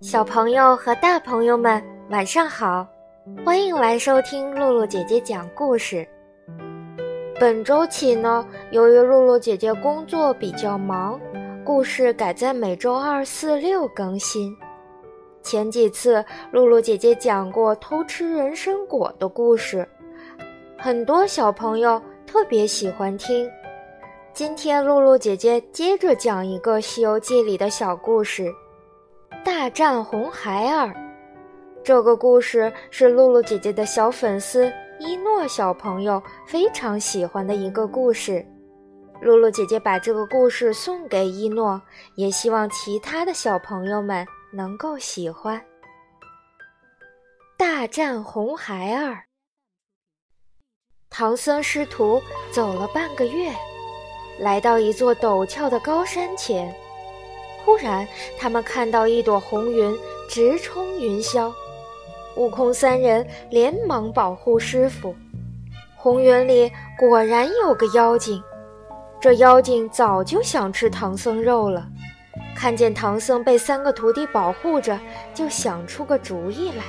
小朋友和大朋友们，晚上好！欢迎来收听露露姐姐讲故事。本周起呢，由于露露姐姐工作比较忙，故事改在每周二、四、六更新。前几次露露姐姐讲过偷吃人参果的故事，很多小朋友特别喜欢听。今天露露姐姐接着讲一个《西游记》里的小故事。大战红孩儿，这个故事是露露姐姐的小粉丝一诺小朋友非常喜欢的一个故事。露露姐姐把这个故事送给一诺，也希望其他的小朋友们能够喜欢。大战红孩儿，唐僧师徒走了半个月，来到一座陡峭的高山前。忽然，他们看到一朵红云直冲云霄，悟空三人连忙保护师傅。红云里果然有个妖精，这妖精早就想吃唐僧肉了。看见唐僧被三个徒弟保护着，就想出个主意来。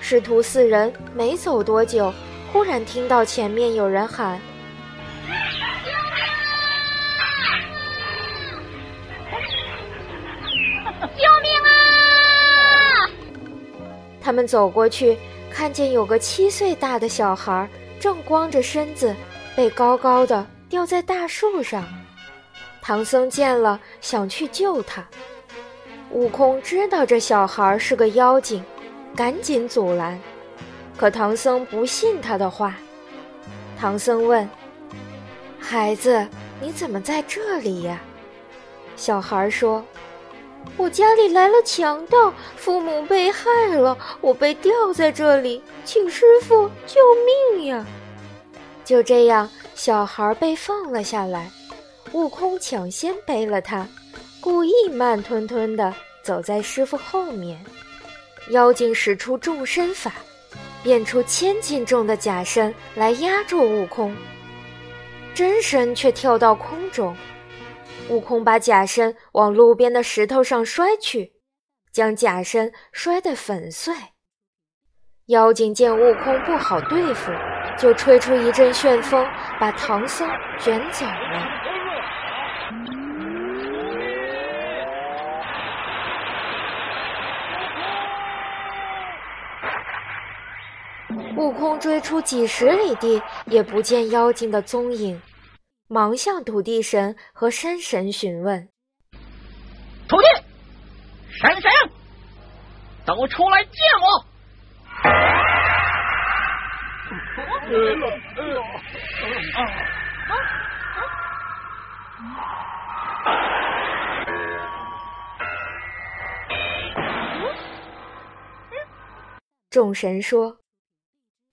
师徒四人没走多久，忽然听到前面有人喊。救命啊他们走过去，看见有个七岁大的小孩正光着身子，被高高的吊在大树上。唐僧见了，想去救他。悟空知道这小孩是个妖精，赶紧阻拦。可唐僧不信他的话。唐僧问：“孩子，你怎么在这里呀？”小孩说。我家里来了强盗，父母被害了，我被吊在这里，请师傅救命呀！就这样，小孩被放了下来，悟空抢先背了他，故意慢吞吞地走在师傅后面。妖精使出众身法，变出千斤重的假身来压住悟空，真身却跳到空中。悟空把假身往路边的石头上摔去，将假身摔得粉碎。妖精见悟空不好对付，就吹出一阵旋风，把唐僧卷走了。悟空追出几十里地，也不见妖精的踪影。忙向土地神和山神询问：“土地、山神，都出来见我！”众神说：“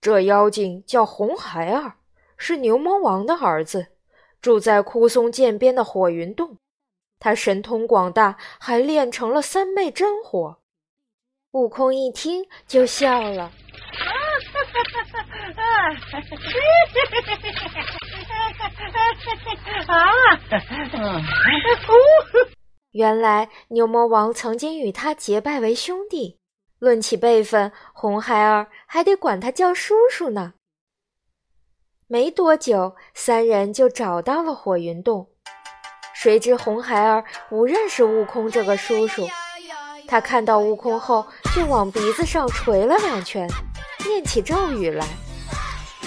这妖精叫红孩儿，是牛魔王的儿子。”住在枯松涧边的火云洞，他神通广大，还练成了三昧真火。悟空一听就笑了。啊 原来牛魔王曾经与他结拜为兄弟，论起辈分，红孩儿还得管他叫叔叔呢。没多久，三人就找到了火云洞。谁知红孩儿不认识悟空这个叔叔，他看到悟空后就往鼻子上捶了两拳，念起咒语来，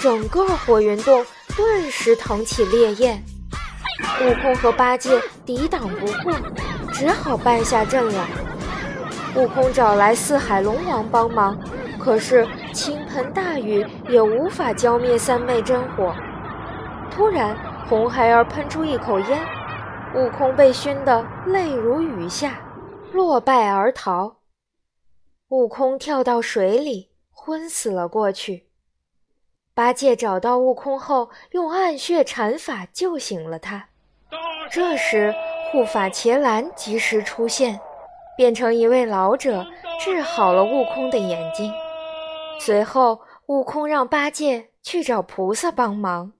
整个火云洞顿时腾起烈焰。悟空和八戒抵挡不过，只好败下阵来。悟空找来四海龙王帮忙。可是倾盆大雨也无法浇灭三昧真火。突然，红孩儿喷出一口烟，悟空被熏得泪如雨下，落败而逃。悟空跳到水里，昏死了过去。八戒找到悟空后，用暗血禅法救醒了他。这时，护法伽蓝及时出现，变成一位老者。治好了悟空的眼睛。随后，悟空让八戒去找菩萨帮忙。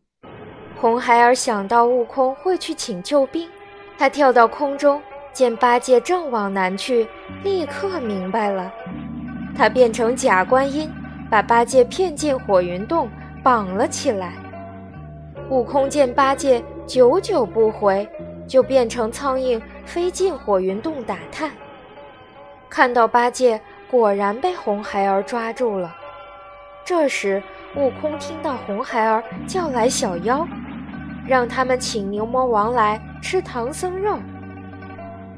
红孩儿想到悟空会去请救兵，他跳到空中，见八戒正往南去，立刻明白了。他变成假观音，把八戒骗进火云洞，绑了起来。悟空见八戒久久不回，就变成苍蝇飞进火云洞打探。看到八戒果然被红孩儿抓住了。这时，悟空听到红孩儿叫来小妖，让他们请牛魔王来吃唐僧肉。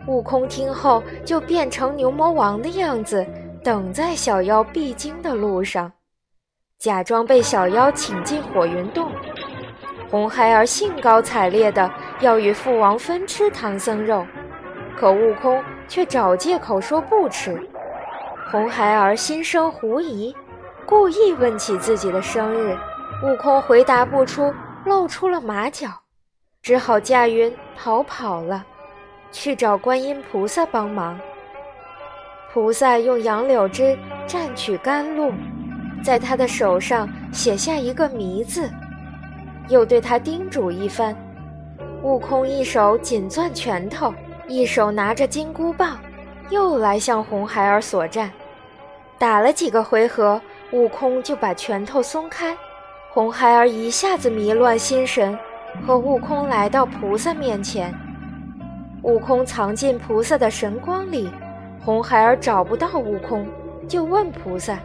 悟空听后就变成牛魔王的样子，等在小妖必经的路上，假装被小妖请进火云洞。红孩儿兴高采烈地要与父王分吃唐僧肉，可悟空却找借口说不吃。红孩儿心生狐疑。故意问起自己的生日，悟空回答不出，露出了马脚，只好驾云逃跑了，去找观音菩萨帮忙。菩萨用杨柳枝蘸取甘露，在他的手上写下一个“迷”字，又对他叮嘱一番。悟空一手紧攥拳头，一手拿着金箍棒，又来向红孩儿索战，打了几个回合。悟空就把拳头松开，红孩儿一下子迷乱心神，和悟空来到菩萨面前。悟空藏进菩萨的神光里，红孩儿找不到悟空，就问菩萨：“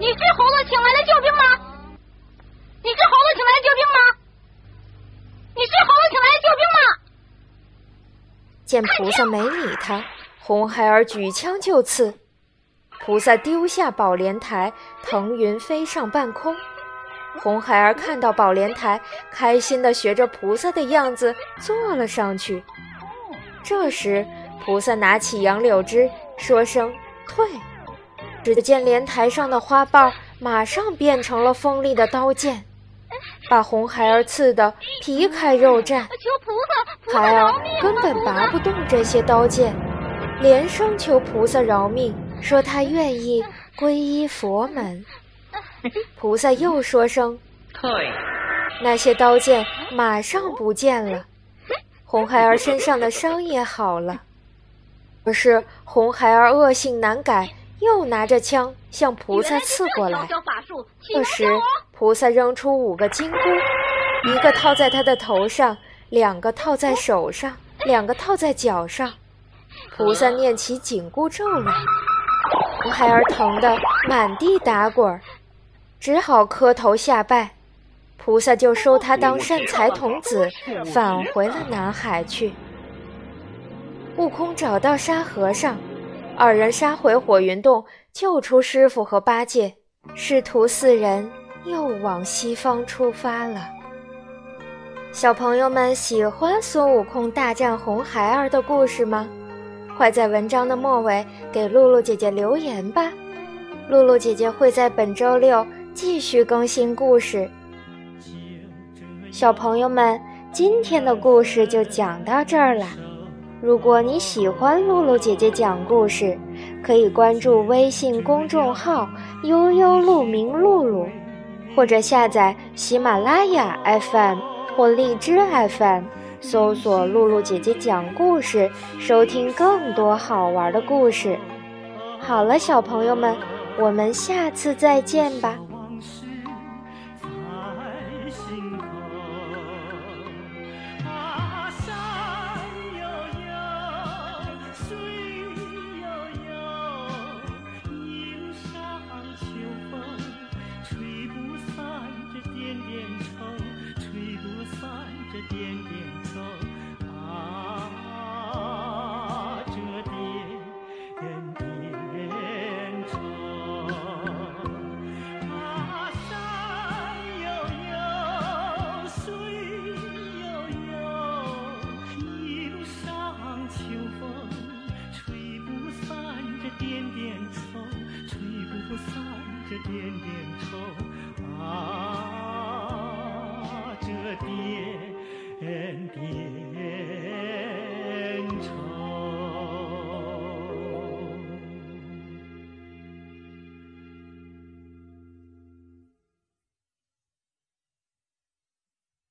你是猴子请来的救兵吗？你是猴子请来的救兵吗？你是猴子请来的救兵吗？”见菩萨没理他，红孩儿举枪就刺。菩萨丢下宝莲台，腾云飞上半空。红孩儿看到宝莲台，开心地学着菩萨的样子坐了上去。这时，菩萨拿起杨柳枝，说声“退”，只见莲台上的花瓣马上变成了锋利的刀剑，把红孩儿刺得皮开肉绽。孩儿根本拔不动这些刀剑，连声求菩萨饶命。说他愿意皈依佛门，菩萨又说声退，那些刀剑马上不见了，红孩儿身上的伤也好了。可是红孩儿恶性难改，又拿着枪向菩萨刺过来。这时菩萨扔出五个金箍，一个套在他的头上，两个套在手上，两个套在脚上。菩萨念起紧箍咒来。红孩儿疼得满地打滚，只好磕头下拜，菩萨就收他当善财童子，返回了南海去。悟空找到沙和尚，二人杀回火云洞，救出师傅和八戒，师徒四人又往西方出发了。小朋友们喜欢孙悟空大战红孩儿的故事吗？快在文章的末尾给露露姐姐留言吧，露露姐姐会在本周六继续更新故事。小朋友们，今天的故事就讲到这儿了。如果你喜欢露露姐姐讲故事，可以关注微信公众号“悠悠鹿鸣露露”，或者下载喜马拉雅 FM 或荔枝 FM。搜索“露露姐姐讲故事”，收听更多好玩的故事。好了，小朋友们，我们下次再见吧。